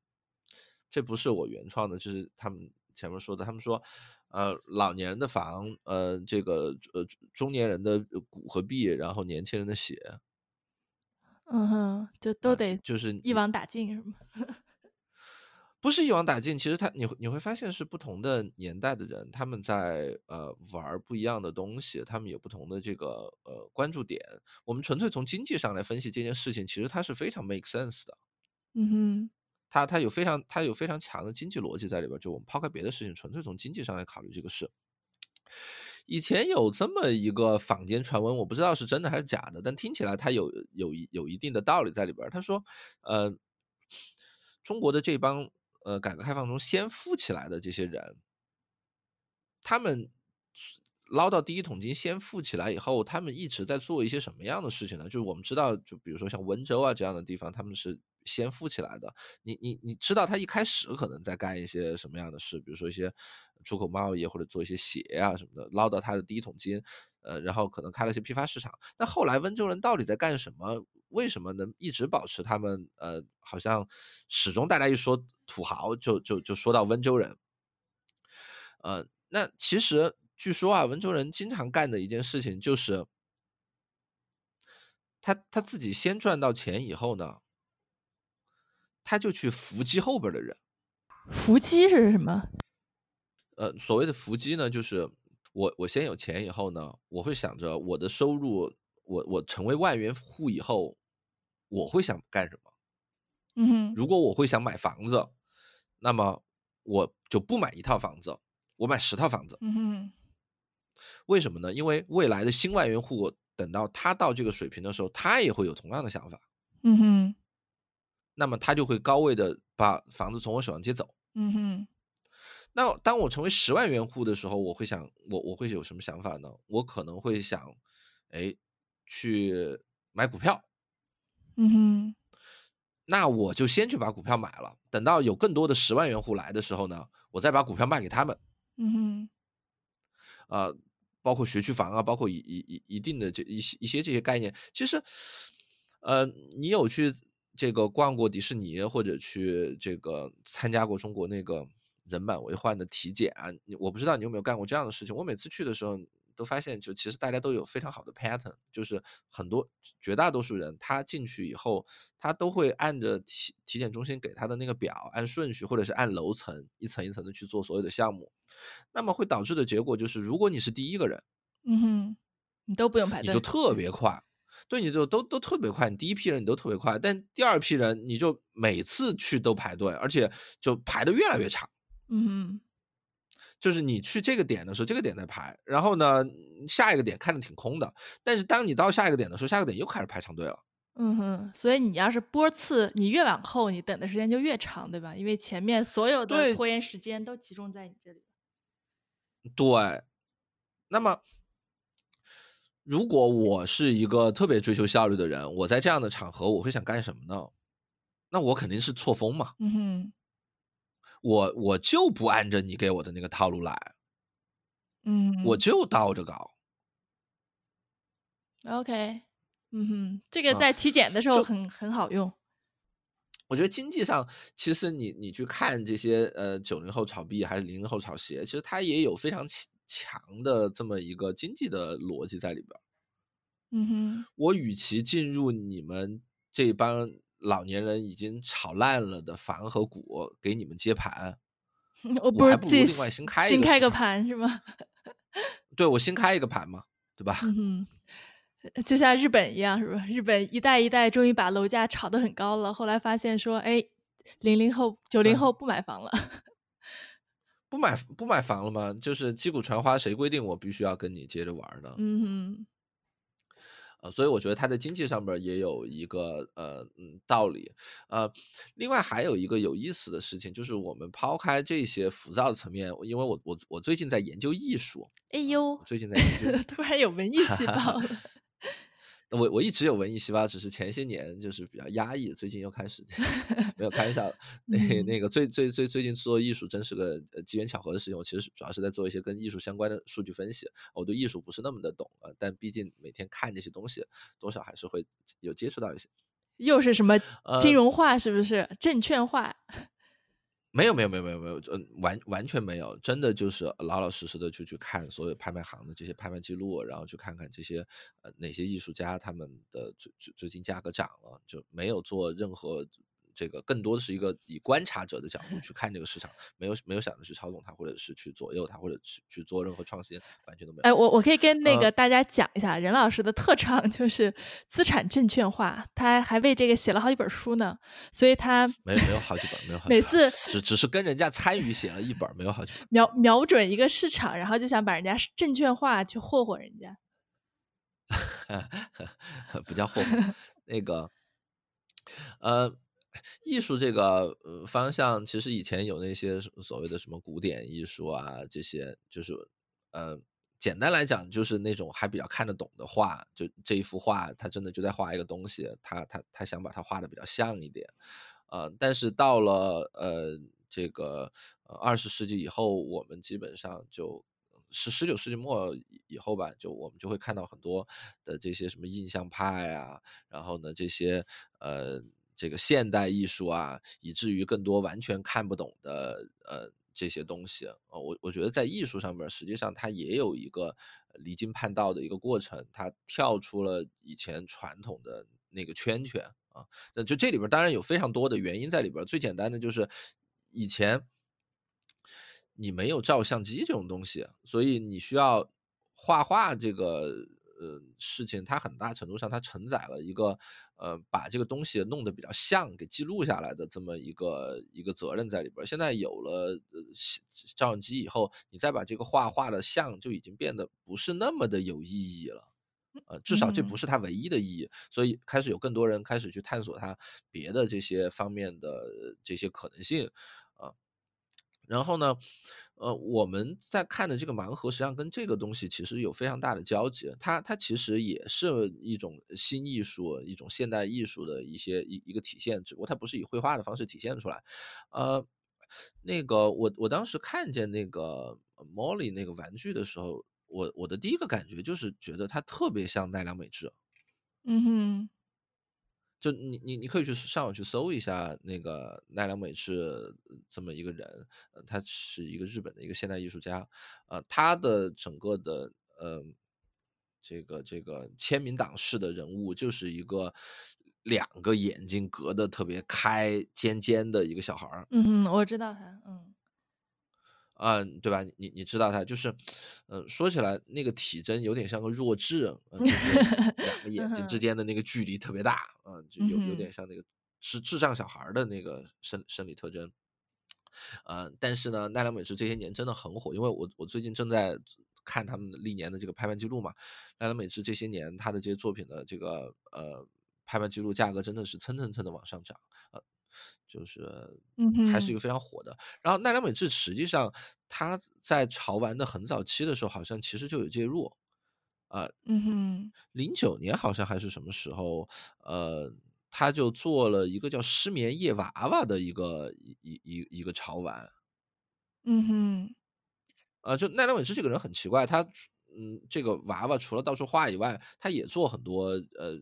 这不是我原创的，就是他们前面说的，他们说，呃老年人的房，呃这个呃中年人的骨和臂，然后年轻人的血，嗯哼，就都啊得就是一网打尽是吗？不是一网打尽，其实他你会你会发现是不同的年代的人，他们在呃玩不一样的东西，他们有不同的这个呃关注点。我们纯粹从经济上来分析这件事情，其实它是非常 make sense 的。嗯哼，它它有非常它有非常强的经济逻辑在里边，就我们抛开别的事情，纯粹从经济上来考虑这个事。以前有这么一个坊间传闻，我不知道是真的还是假的，但听起来它有有一有一定的道理在里边。他说，呃，中国的这帮呃改革开放中先富起来的这些人，他们捞到第一桶金先富起来以后，他们一直在做一些什么样的事情呢？就是我们知道，就比如说像温州啊这样的地方，他们是先富起来的。你你你知道他一开始可能在干一些什么样的事，比如说一些出口贸易或者做一些鞋啊什么的，捞到他的第一桶金，呃，然后可能开了些批发市场。但后来温州人到底在干什么？为什么能一直保持他们呃，好像始终大家一说土豪就就就说到温州人，呃，那其实据说啊，温州人经常干的一件事情就是，他他自己先赚到钱以后呢，他就去伏击后边的人。伏击是什么？呃，所谓的伏击呢，就是我我先有钱以后呢，我会想着我的收入，我我成为万元户以后，我会想干什么？嗯哼，如果我会想买房子，那么我就不买一套房子，我买十套房子。嗯哼，为什么呢？因为未来的新万元户，等到他到这个水平的时候，他也会有同样的想法，嗯哼，那么他就会高位的把房子从我手上接走。嗯哼，那当我成为十万元户的时候，我会想，我我会有什么想法呢？我可能会想，哎，去买股票。嗯哼，那我就先去把股票买了，等到有更多的十万元户来的时候呢，我再把股票卖给他们。嗯哼，呃，包括学区房啊，包括一一一一定的这一些一些这些概念，其实，呃，你有去这个逛过迪士尼，或者去这个参加过中国那个人满为患的体检啊？我不知道你有没有干过这样的事情。我每次去的时候。都发现，就其实大家都有非常好的 pattern，就是很多绝大多数人他进去以后，他都会按着体体检中心给他的那个表，按顺序或者是按楼层一层一层的去做所有的项目。那么会导致的结果就是，如果你是第一个人，嗯哼，你都不用排队，你就特别快，对，你就都都特别快。你第一批人你都特别快，但第二批人你就每次去都排队，而且就排的越来越长。嗯哼。就是你去这个点的时候，这个点在排，然后呢，下一个点看着挺空的，但是当你到下一个点的时候，下个点又开始排长队了。嗯哼，所以你要是波次你越往后，你等的时间就越长，对吧？因为前面所有的拖延时间都集中在你这里。对。那么，如果我是一个特别追求效率的人，我在这样的场合，我会想干什么呢？那我肯定是错峰嘛。嗯哼。我我就不按着你给我的那个套路来，嗯，我就倒着搞。OK，嗯哼，这个在体检的时候很很好用。我觉得经济上，其实你你去看这些呃九零后炒币还是零零后炒鞋，其实它也有非常强强的这么一个经济的逻辑在里边。嗯哼，我与其进入你们这帮。老年人已经炒烂了的房和股给你们接盘，我不是自己新开新开个盘是吗？对，我新开一个盘嘛，对吧？嗯，就像日本一样，是吧？日本一代一代终于把楼价炒得很高了，后来发现说，哎，零零后、九零后不买房了，不买不买房了吗？就是击鼓传花，谁规定我必须要跟你接着玩呢？嗯哼。呃，所以我觉得他在经济上面也有一个呃嗯道理，呃，另外还有一个有意思的事情，就是我们抛开这些浮躁的层面，因为我我我最近在研究艺术，哎呦，最近在研究，突然有文艺细胞了。我我一直有文艺细胞，只是前些年就是比较压抑，最近又开始 没有开玩笑。那那个最最最最近做艺术真是个机缘巧合的事情。我其实主要是在做一些跟艺术相关的数据分析。我对艺术不是那么的懂啊，但毕竟每天看这些东西，多少还是会有接触到一些。又是什么金融化？是不是证券化？没有没有没有没有没有，嗯，完完全没有，真的就是老老实实的就去看所有拍卖行的这些拍卖记录，然后去看看这些呃哪些艺术家他们的最最最近价格涨了，就没有做任何。这个更多的是一个以观察者的角度去看这个市场，没有没有想着去操纵它，或者是去左右它，或者去去做任何创新，完全都没有。哎，我我可以跟那个大家讲一下，任老师的特长就是资产证券化，他还为这个写了好几本书呢，所以他没没有好几本，没有好几每次只只是跟人家参与写了一本，没有好几本。瞄瞄准一个市场，然后就想把人家证券化去霍霍人家，不叫霍霍，那个呃。艺术这个方向，其实以前有那些所谓的什么古典艺术啊，这些就是呃，简单来讲就是那种还比较看得懂的画，就这一幅画，他真的就在画一个东西，他他他想把它画的比较像一点，呃，但是到了呃这个二十世纪以后，我们基本上就是十九世纪末以后吧，就我们就会看到很多的这些什么印象派啊，然后呢这些呃。这个现代艺术啊，以至于更多完全看不懂的呃这些东西啊，我我觉得在艺术上面，实际上它也有一个离经叛道的一个过程，它跳出了以前传统的那个圈圈啊。那就这里边当然有非常多的原因在里边，最简单的就是以前你没有照相机这种东西，所以你需要画画这个。呃，事情它很大程度上它承载了一个，呃，把这个东西弄得比较像，给记录下来的这么一个一个责任在里边。现在有了照相机以后，你再把这个画画的像，就已经变得不是那么的有意义了，呃，至少这不是它唯一的意义。所以开始有更多人开始去探索它别的这些方面的这些可能性啊，然后呢？呃，我们在看的这个盲盒，实际上跟这个东西其实有非常大的交集。它它其实也是一种新艺术，一种现代艺术的一些一一个体现，只不过它不是以绘画的方式体现出来。呃，那个我我当时看见那个 Molly 那个玩具的时候，我我的第一个感觉就是觉得它特别像奈良美智。嗯哼。就你你你可以去上网去搜一下那个奈良美智这么一个人，他是一个日本的一个现代艺术家，呃，他的整个的呃这个这个签名档式的人物就是一个两个眼睛隔得特别开尖尖的一个小孩儿。嗯，我知道他，嗯。嗯，对吧？你你知道他就是，嗯，说起来那个体征有点像个弱智，就 是两个眼睛之间的那个距离特别大，嗯，就有有点像那个是智障小孩的那个生生理特征。呃，但是呢，奈良美智这些年真的很火，因为我我最近正在看他们历年的这个拍卖记录嘛，奈良美智这些年他的这些作品的这个呃拍卖记录价格真的是蹭蹭蹭的往上涨啊。就是，还是一个非常火的。然后奈良美智实际上他在潮玩的很早期的时候，好像其实就有介入，啊，嗯哼，零九年好像还是什么时候，呃，他就做了一个叫失眠夜娃娃的一个一一一一个潮玩，嗯哼，呃，就奈良美智这个人很奇怪，他嗯，这个娃娃除了到处画以外，他也做很多呃。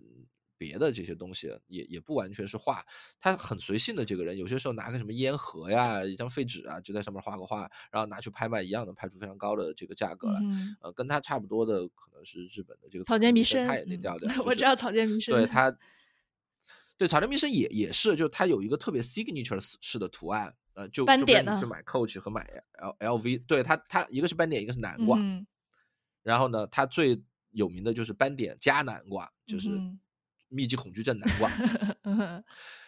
别的这些东西也也不完全是画，他很随性的这个人，有些时候拿个什么烟盒呀、一张废纸啊，就在上面画个画，然后拿去拍卖，一样能拍出非常高的这个价格来。呃，跟他差不多的可能是日本的这个草间弥生，他也那调 调。我知道草间弥生，对他，对草间弥生也也是，就他有一个特别 signature 式的图案，呃，就斑点就买 Coach 和买 L L V，对他他一个是斑点，一个是南瓜，嗯然后呢，他最有名的就是斑点加南瓜，就是。密集恐惧症难 挂，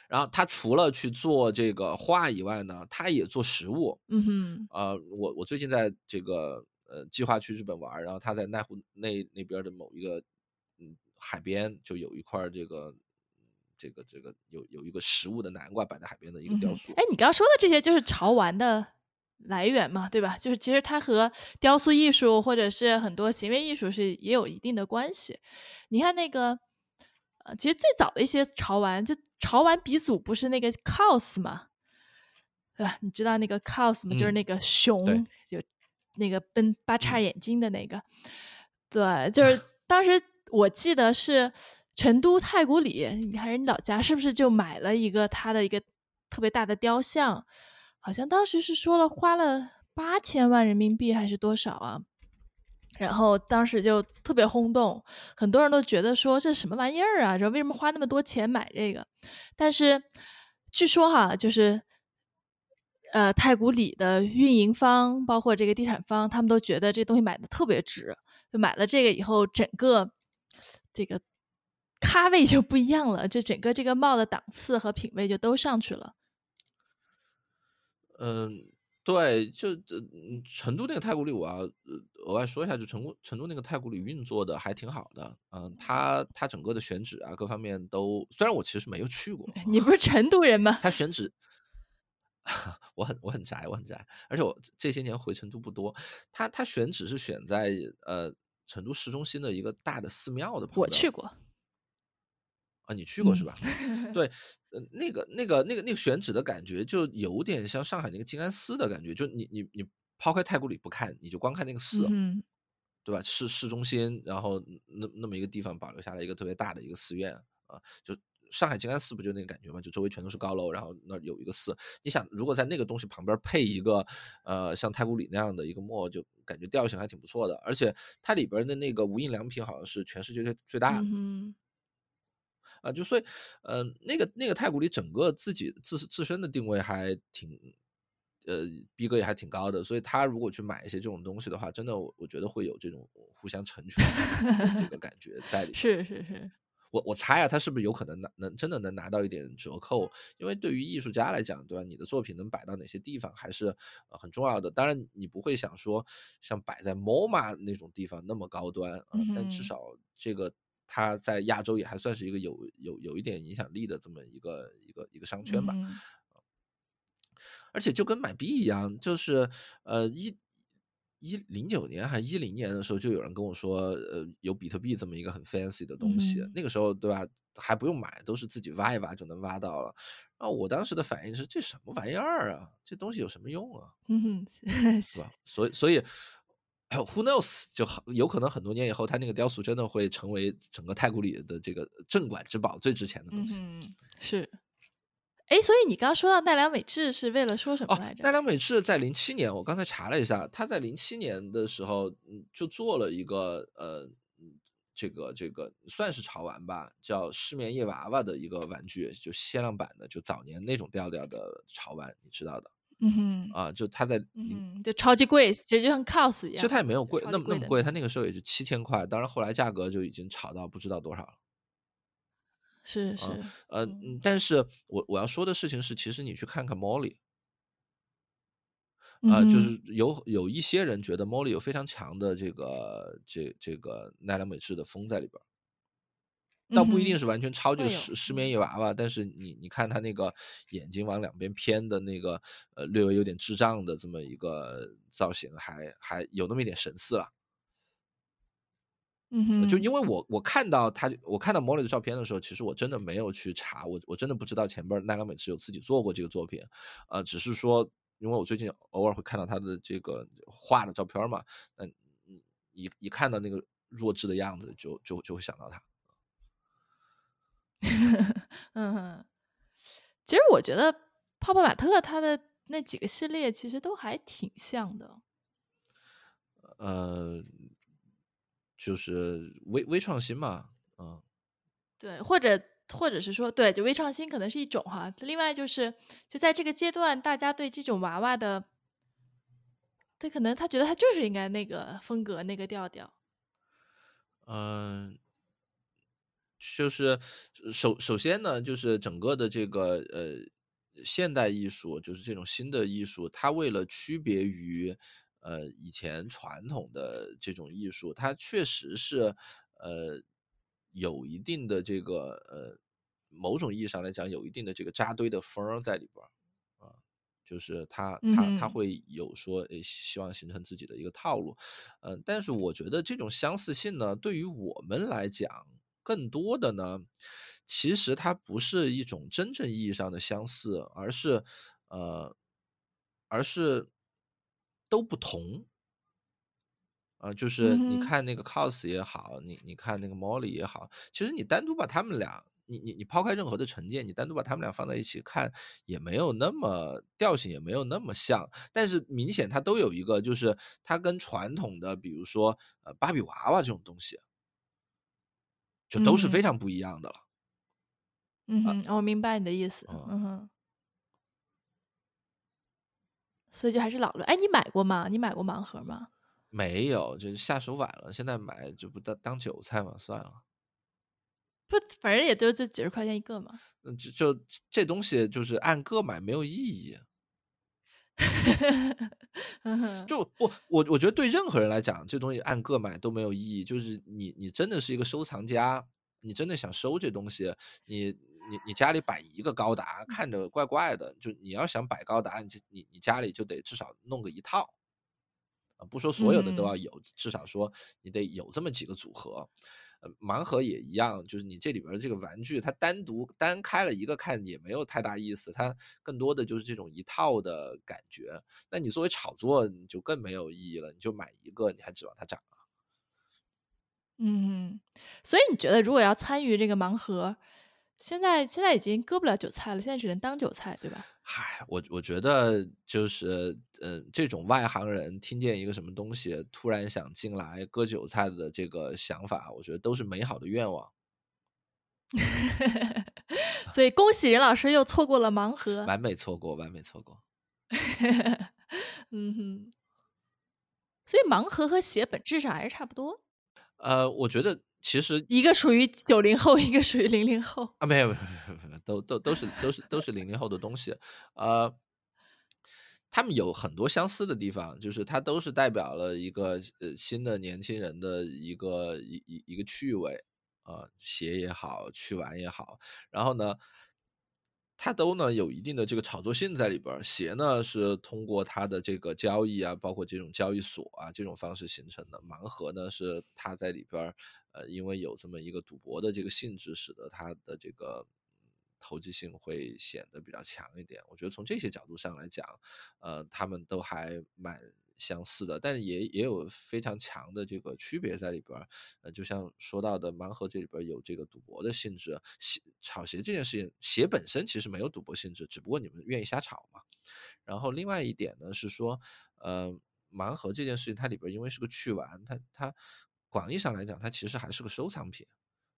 然后他除了去做这个画以外呢，他也做食物。嗯哼，呃，我我最近在这个呃计划去日本玩，然后他在奈湖那那边的某一个嗯海边就有一块这个这个这个有有一个食物的南瓜摆在海边的一个雕塑。哎，你刚刚说的这些就是潮玩的来源嘛，对吧？就是其实它和雕塑艺术或者是很多行为艺术是也有一定的关系。你看那个。呃，其实最早的一些潮玩，就潮玩鼻祖不是那个 cos 吗？对吧？你知道那个 cos 吗？就是那个熊，就那个奔八叉眼睛的那个。对，就是 当时我记得是成都太古里，还是你老家，是不是就买了一个他的一个特别大的雕像？好像当时是说了花了八千万人民币还是多少啊？然后当时就特别轰动，很多人都觉得说这什么玩意儿啊？说为什么花那么多钱买这个？但是据说哈，就是呃太古里的运营方，包括这个地产方，他们都觉得这东西买的特别值。就买了这个以后，整个这个咖位就不一样了，就整个这个帽的档次和品位就都上去了。嗯。对，就这成都那个太古里，我要额外说一下，就成都成都那个太古里运作的还挺好的，嗯，它它整个的选址啊，各方面都，虽然我其实没有去过，你不是成都人吗？它选址，我很我很宅，我很宅，而且我这些年回成都不多，它它选址是选在呃成都市中心的一个大的寺庙的旁边，我去过。啊，你去过是吧？对，呃，那个、那个、那个、那个选址的感觉，就有点像上海那个静安寺的感觉。就你、你、你抛开太古里不看，你就光看那个寺，嗯对吧？市市中心，然后那那么一个地方保留下来一个特别大的一个寺院啊，就上海静安寺不就那个感觉吗？就周围全都是高楼，然后那有一个寺。你想，如果在那个东西旁边配一个呃像太古里那样的一个墨，就感觉调性还挺不错的。而且它里边的那个无印良品好像是全世界最最大的。啊，就所以，呃，那个那个太古里整个自己自自身的定位还挺，呃，逼格也还挺高的，所以他如果去买一些这种东西的话，真的我我觉得会有这种互相成全这个 感觉在里面。是是是，我我猜啊，他是不是有可能拿能真的能拿到一点折扣？因为对于艺术家来讲，对吧？你的作品能摆到哪些地方还是很重要的。当然，你不会想说像摆在 MoMA 那种地方那么高端啊，但至少这个。他在亚洲也还算是一个有有有一点影响力的这么一个一个一个商圈吧，而且就跟买币一样，就是呃一一零九年还一零年的时候，就有人跟我说，呃有比特币这么一个很 fancy 的东西，那个时候对吧，还不用买，都是自己挖一挖就能挖到了。然后我当时的反应是，这什么玩意儿啊？这东西有什么用啊？嗯，是吧？所以所以。Who knows？就有可能很多年以后，他那个雕塑真的会成为整个太古里的这个镇馆之宝，最值钱的东西。嗯，是。哎，所以你刚刚说到奈良美智是为了说什么来着？奈良美智在零七年，我刚才查了一下，他在零七年的时候，嗯，就做了一个呃，这个这个算是潮玩吧，叫失眠夜娃娃的一个玩具，就限量版的，就早年那种调调的潮玩，你知道的。嗯哼，啊，就他在，嗯，就超级贵，其实就像 cos 一样。其实它也没有贵，那么那么贵，它那个时候也就七千块，当然后来价格就已经炒到不知道多少了。是是，呃，但是我我要说的事情是，其实你去看看 Molly，啊，就是有有一些人觉得 Molly 有非常强的这个这这个奈良美智的风在里边，倒不一定是完全抄这个失失眠夜娃娃，但是你你看他那个眼睛往两边偏的那个，呃，略微有点智障的这么一个造型，还还有那么一点神似了。嗯哼，就因为我我看到他，我看到莫莉的照片的时候，其实我真的没有去查，我我真的不知道前边奈良美智有自己做过这个作品，呃，只是说，因为我最近偶尔会看到他的这个画的照片嘛，嗯，一一看到那个弱智的样子，就就就会想到他。嗯哼，其实我觉得泡泡玛特它的那几个系列其实都还挺像的，呃。就是微微创新嘛，嗯，对，或者或者是说，对，就微创新可能是一种哈。另外就是，就在这个阶段，大家对这种娃娃的，他可能他觉得他就是应该那个风格、那个调调。嗯，就是首首先呢，就是整个的这个呃现代艺术，就是这种新的艺术，它为了区别于。呃，以前传统的这种艺术，它确实是，呃，有一定的这个呃，某种意义上来讲，有一定的这个扎堆的风儿在里边儿啊，就是它它它会有说，诶，希望形成自己的一个套路，嗯，但是我觉得这种相似性呢，对于我们来讲，更多的呢，其实它不是一种真正意义上的相似，而是呃，而是。都不同，啊，就是你看那个 cos 也好，你你看那个 Molly 也好，其实你单独把他们俩，你你你抛开任何的成见，你单独把他们俩放在一起看，也没有那么调性，也没有那么像，但是明显它都有一个，就是它跟传统的，比如说呃芭比娃娃这种东西，就都是非常不一样的了。嗯哼，我明白你的意思。嗯哼。所以就还是老了。哎，你买过吗？你买过盲盒吗？没有，就是下手晚了。现在买就不当当韭菜嘛，算了。不，反正也就这几十块钱一个嘛。嗯，就就这东西就是按个买没有意义。就不，我我觉得对任何人来讲，这东西按个买都没有意义。就是你，你真的是一个收藏家，你真的想收这东西，你。你你家里摆一个高达，看着怪怪的。就你要想摆高达，你你你家里就得至少弄个一套，啊，不说所有的都要有，至少说你得有这么几个组合。盲盒也一样，就是你这里边的这个玩具，它单独单开了一个看也没有太大意思，它更多的就是这种一套的感觉。那你作为炒作，你就更没有意义了。你就买一个，你还指望它涨啊？嗯，所以你觉得如果要参与这个盲盒？现在现在已经割不了韭菜了，现在只能当韭菜，对吧？嗨，我我觉得就是，嗯，这种外行人听见一个什么东西，突然想进来割韭菜的这个想法，我觉得都是美好的愿望。所以恭喜任老师又错过了盲盒，完美错过，完美错过。嗯哼，所以盲盒和鞋本质上还是差不多。呃，我觉得。其实一个属于九零后，一个属于零零后啊，没有没有没有，都都都是都是都是零零后的东西，呃，他们有很多相似的地方，就是它都是代表了一个呃新的年轻人的一个一一一个趣味啊，鞋也好，去玩也好，然后呢。它都呢有一定的这个炒作性在里边儿，鞋呢是通过它的这个交易啊，包括这种交易所啊这种方式形成的，盲盒呢是它在里边儿，呃，因为有这么一个赌博的这个性质，使得它的这个投机性会显得比较强一点。我觉得从这些角度上来讲，呃，他们都还蛮相似的，但是也也有非常强的这个区别在里边儿。呃，就像说到的盲盒这里边有这个赌博的性质，鞋炒鞋这件事情，鞋本身其实没有赌博性质，只不过你们愿意瞎炒嘛。然后另外一点呢是说，呃，盲盒这件事情它里边因为是个趣玩，它它广义上来讲，它其实还是个收藏品。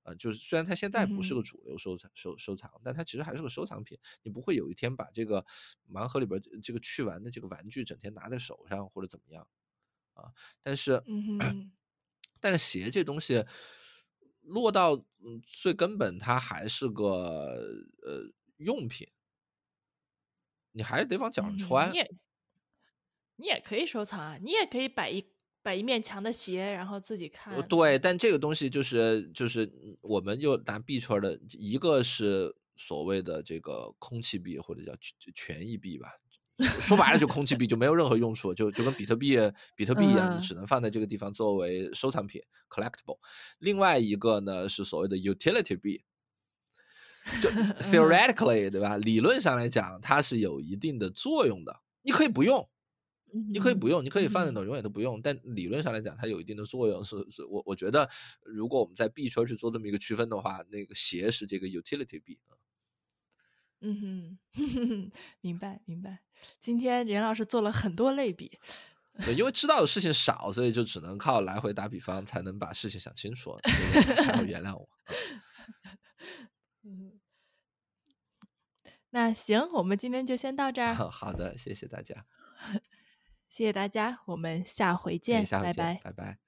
呃，就是虽然它现在不是个主流收藏收收藏，但它其实还是个收藏品。你不会有一天把这个盲盒里边这个去玩的这个玩具整天拿在手上或者怎么样啊？但是，但是鞋这东西落到最根本，它还是个呃用品，你还是得往脚上穿。你也可以收藏啊，你也可以摆一。摆一面墙的鞋，然后自己看。对，但这个东西就是就是我们又拿币圈的一个是所谓的这个空气币或者叫权益币吧，说白了就空气币，就没有任何用处，就就跟比特币比特币一样，你只能放在这个地方作为收藏品 （collectible）。另外一个呢是所谓的 utility 币，就 theoretically 对吧？理论上来讲，它是有一定的作用的，你可以不用。你可以不用，你可以放在那永远都不用。但理论上来讲，它有一定的作用。是是，我我觉得，如果我们在币圈去做这么一个区分的话，那个鞋是这个 utility 币啊。嗯哼，明白明白。今天任老师做了很多类比，对，因为知道的事情少，所以就只能靠来回打比方，才能把事情想清楚。还要原谅我。嗯，那行，我们今天就先到这儿。好的，谢谢大家。谢谢大家，我们下回见，拜拜，拜拜。